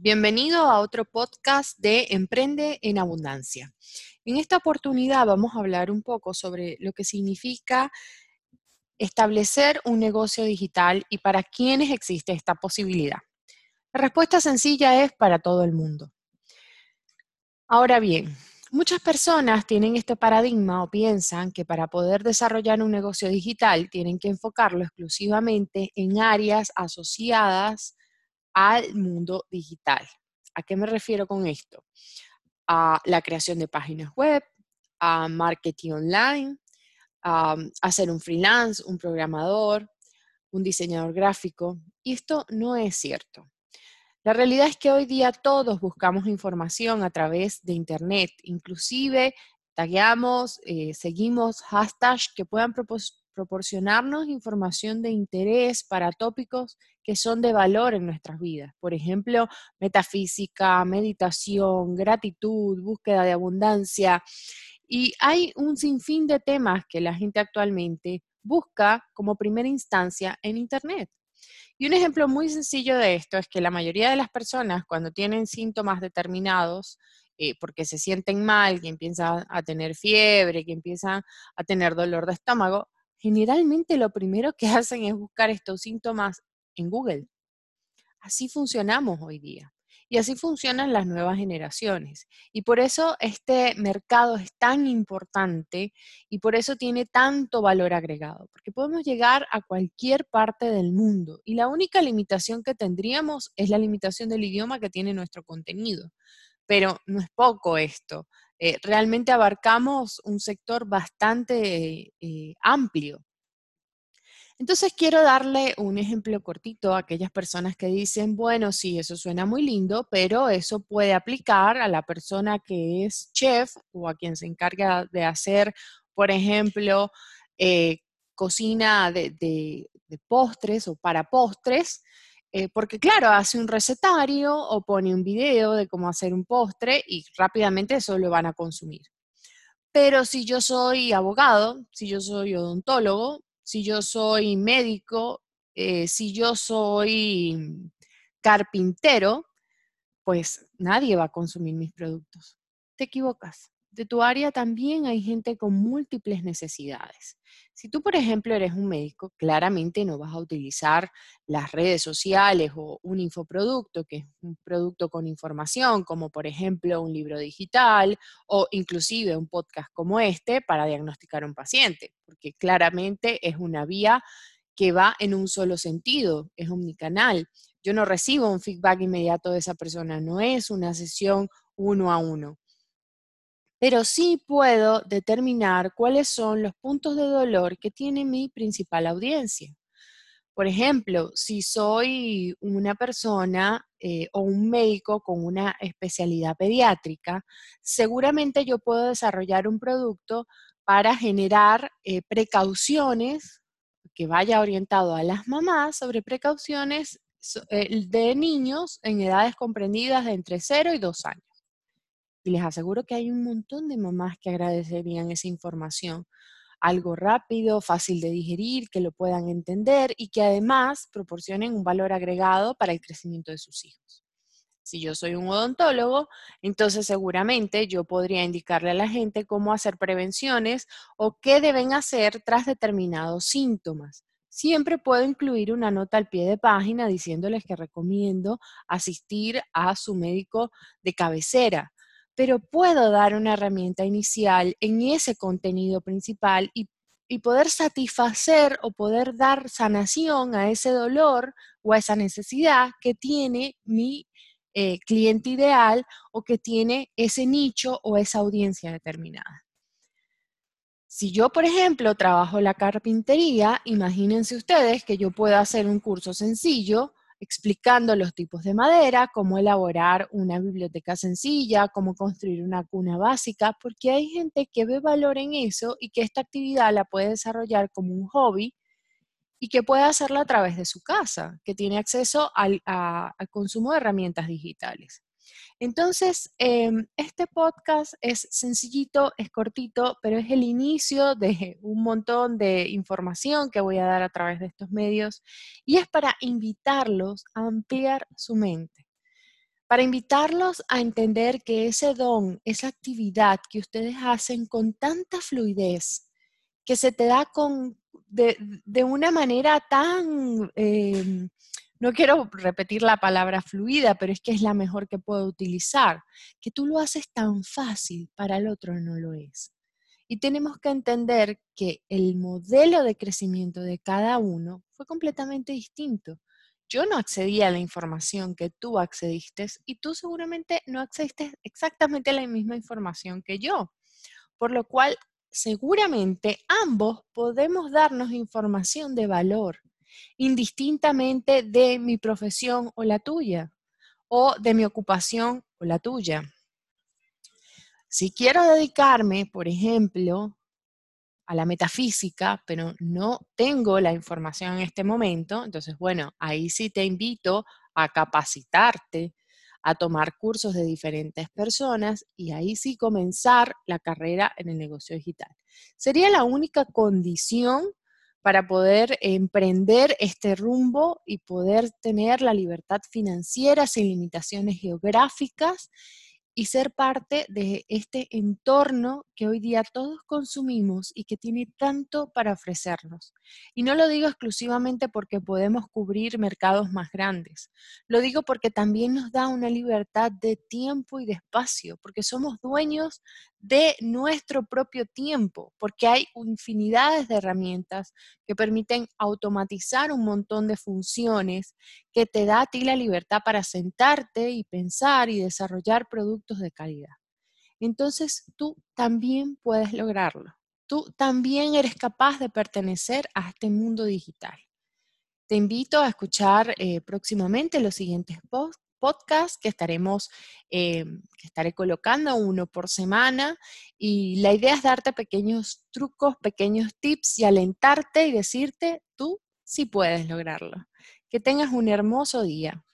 Bienvenido a otro podcast de Emprende en Abundancia. En esta oportunidad vamos a hablar un poco sobre lo que significa establecer un negocio digital y para quiénes existe esta posibilidad. La respuesta sencilla es para todo el mundo. Ahora bien, muchas personas tienen este paradigma o piensan que para poder desarrollar un negocio digital tienen que enfocarlo exclusivamente en áreas asociadas al mundo digital. ¿A qué me refiero con esto? A la creación de páginas web, a marketing online, a, ser un freelance, un programador, un diseñador gráfico. Y esto no es cierto. La realidad es que hoy día todos buscamos información a través de Internet, inclusive tagueamos, eh, seguimos hashtags que puedan proporcionarnos información de interés para tópicos que son de valor en nuestras vidas. Por ejemplo, metafísica, meditación, gratitud, búsqueda de abundancia. Y hay un sinfín de temas que la gente actualmente busca como primera instancia en Internet. Y un ejemplo muy sencillo de esto es que la mayoría de las personas cuando tienen síntomas determinados, eh, porque se sienten mal, que empiezan a tener fiebre, que empiezan a tener dolor de estómago, generalmente lo primero que hacen es buscar estos síntomas en Google. Así funcionamos hoy día. Y así funcionan las nuevas generaciones. Y por eso este mercado es tan importante y por eso tiene tanto valor agregado, porque podemos llegar a cualquier parte del mundo. Y la única limitación que tendríamos es la limitación del idioma que tiene nuestro contenido. Pero no es poco esto. Eh, realmente abarcamos un sector bastante eh, amplio. Entonces quiero darle un ejemplo cortito a aquellas personas que dicen, bueno, sí, eso suena muy lindo, pero eso puede aplicar a la persona que es chef o a quien se encarga de hacer, por ejemplo, eh, cocina de, postres o para postres, eh, porque claro, hace un recetario o pone un video de cómo hacer un postre y rápidamente eso lo van a consumir. Pero si yo soy abogado, si yo soy odontólogo, si yo soy médico, eh, si yo soy carpintero, pues nadie va a consumir mis productos. Te equivocas de tu área también hay gente con múltiples necesidades. Si tú, por ejemplo, eres un médico, claramente no vas a utilizar las redes sociales o un infoproducto, que es un producto con información, como por ejemplo un libro digital o inclusive un podcast como este para diagnosticar a un paciente, porque claramente es una vía que va en un solo sentido, es omnicanal. Yo no recibo un feedback inmediato de esa persona, no es una sesión uno a uno pero sí puedo determinar cuáles son los puntos de dolor que tiene mi principal audiencia. Por ejemplo, si soy una persona eh, o un médico con una especialidad pediátrica, seguramente yo puedo desarrollar un producto para generar eh, precauciones que vaya orientado a las mamás sobre precauciones eh, de niños en edades comprendidas de entre 0 y 2 años. Y les aseguro que hay un montón de mamás que agradecerían esa información. Algo rápido, fácil de digerir, que lo puedan entender y que además proporcionen un valor agregado para el crecimiento de sus hijos. Si yo soy un odontólogo, entonces seguramente yo podría indicarle a la gente cómo hacer prevenciones o qué deben hacer tras determinados síntomas. Siempre puedo incluir una nota al pie de página diciéndoles que recomiendo asistir a su médico de cabecera, pero puedo dar una herramienta inicial en ese contenido principal y, poder satisfacer o poder dar sanación a ese dolor o a esa necesidad que tiene mi eh, cliente ideal o que tiene ese nicho o esa audiencia determinada. Si yo, por ejemplo, trabajo la carpintería, imagínense ustedes que yo puedo hacer un curso sencillo explicando los tipos de madera, cómo elaborar una biblioteca sencilla, cómo construir una cuna básica, porque hay gente que ve valor en eso y que esta actividad la puede desarrollar como un hobby y que puede hacerla a través de su casa, que tiene acceso al, al consumo de herramientas digitales. Entonces, em, este podcast es sencillito, es cortito, pero es el inicio de un montón de información que voy a dar a través de estos medios y es para invitarlos a ampliar su mente. para invitarlos a entender que ese don, esa actividad que ustedes hacen con tanta fluidez, que se te da con, de, una manera tan, em, no quiero repetir la palabra fluida, pero es que es la mejor que puedo utilizar, que tú lo haces tan fácil, para el otro no lo es. Y tenemos que entender que el modelo de crecimiento de cada uno fue completamente distinto yo no accedí a la información que tú accediste y tú seguramente no accediste exactamente a la misma información que yo. Por lo cual, seguramente ambos podemos darnos información de valor, indistintamente de mi profesión o la tuya, o de mi ocupación o la tuya. Si quiero dedicarme, por ejemplo, a la metafísica, pero no tengo la información en este momento, entonces, bueno, ahí sí te invito a capacitarte, a tomar cursos de diferentes personas y ahí sí comenzar la carrera en el negocio digital. Sería la única condición para poder emprender este rumbo y poder tener la libertad financiera sin limitaciones geográficas y ser parte de este entorno que hoy día todos consumimos y que tiene tanto para ofrecernos. Y no lo digo exclusivamente porque podemos cubrir mercados más grandes, lo digo porque también nos da una libertad de tiempo y de espacio, porque somos dueños de nuestro propio tiempo, porque hay infinidades de herramientas que permiten automatizar un montón de funciones que te da a ti la libertad para sentarte y pensar y desarrollar productos de calidad. Entonces tú también puedes lograrlo. Tú también eres capaz de pertenecer a este mundo digital. Te invito a escuchar eh, próximamente los siguientes posts podcast que estaremos, eh, que estaré colocando uno por semana y la idea es darte pequeños trucos, pequeños tips y alentarte y decirte, tú sí puedes lograrlo. Que tengas un hermoso día.